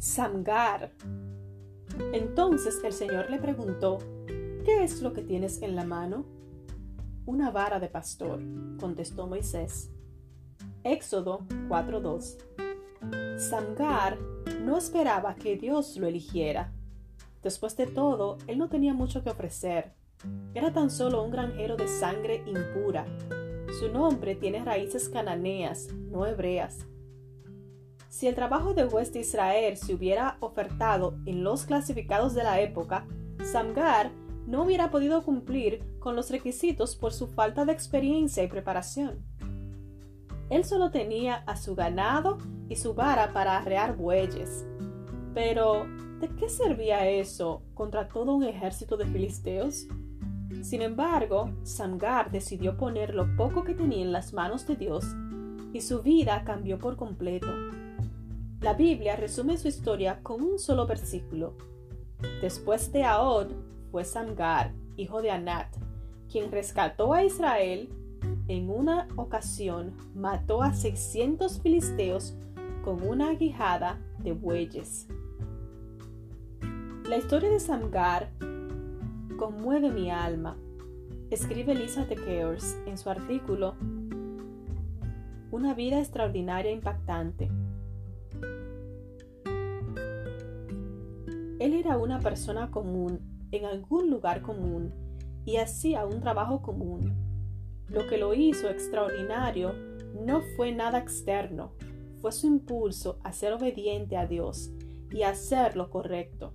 Samgar. Entonces el Señor le preguntó, ¿qué es lo que tienes en la mano? Una vara de pastor, contestó Moisés. Éxodo 4:2 Samgar no esperaba que Dios lo eligiera. Después de todo, él no tenía mucho que ofrecer. Era tan solo un granjero de sangre impura. Su nombre tiene raíces cananeas, no hebreas. Si el trabajo de de Israel se hubiera ofertado en los clasificados de la época, Samgar no hubiera podido cumplir con los requisitos por su falta de experiencia y preparación. Él solo tenía a su ganado y su vara para arrear bueyes. Pero, ¿de qué servía eso contra todo un ejército de filisteos? Sin embargo, Samgar decidió poner lo poco que tenía en las manos de Dios y su vida cambió por completo. La Biblia resume su historia con un solo versículo. Después de Ahod fue Samgar, hijo de Anat, quien rescató a Israel. En una ocasión mató a 600 filisteos con una aguijada de bueyes. La historia de Samgar conmueve mi alma, escribe Lisa de en su artículo Una vida extraordinaria e impactante. Él era una persona común en algún lugar común y hacía un trabajo común. Lo que lo hizo extraordinario no fue nada externo, fue su impulso a ser obediente a Dios y a hacer lo correcto,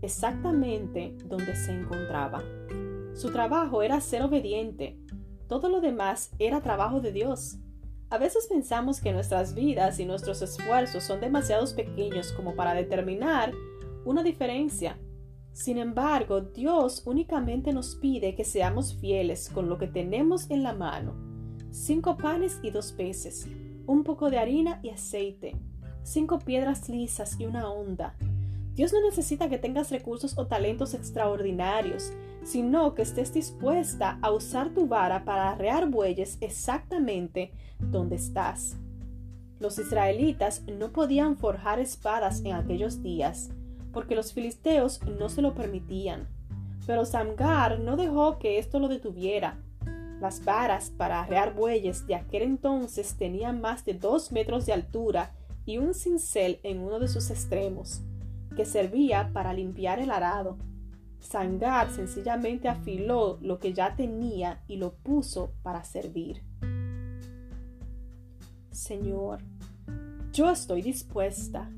exactamente donde se encontraba. Su trabajo era ser obediente, todo lo demás era trabajo de Dios. A veces pensamos que nuestras vidas y nuestros esfuerzos son demasiado pequeños como para determinar una diferencia. Sin embargo, Dios únicamente nos pide que seamos fieles con lo que tenemos en la mano. Cinco panes y dos peces, un poco de harina y aceite, cinco piedras lisas y una onda. Dios no necesita que tengas recursos o talentos extraordinarios, sino que estés dispuesta a usar tu vara para arrear bueyes exactamente donde estás. Los israelitas no podían forjar espadas en aquellos días, porque los filisteos no se lo permitían. Pero Samgar no dejó que esto lo detuviera. Las varas para arrear bueyes de aquel entonces tenían más de dos metros de altura y un cincel en uno de sus extremos, que servía para limpiar el arado. Samgar sencillamente afiló lo que ya tenía y lo puso para servir. Señor, yo estoy dispuesta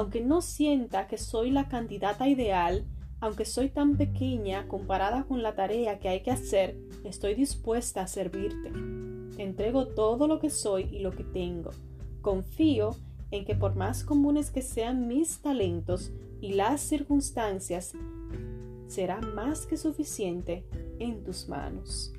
aunque no sienta que soy la candidata ideal, aunque soy tan pequeña comparada con la tarea que hay que hacer, estoy dispuesta a servirte. Te entrego todo lo que soy y lo que tengo. Confío en que por más comunes que sean mis talentos y las circunstancias, será más que suficiente en tus manos.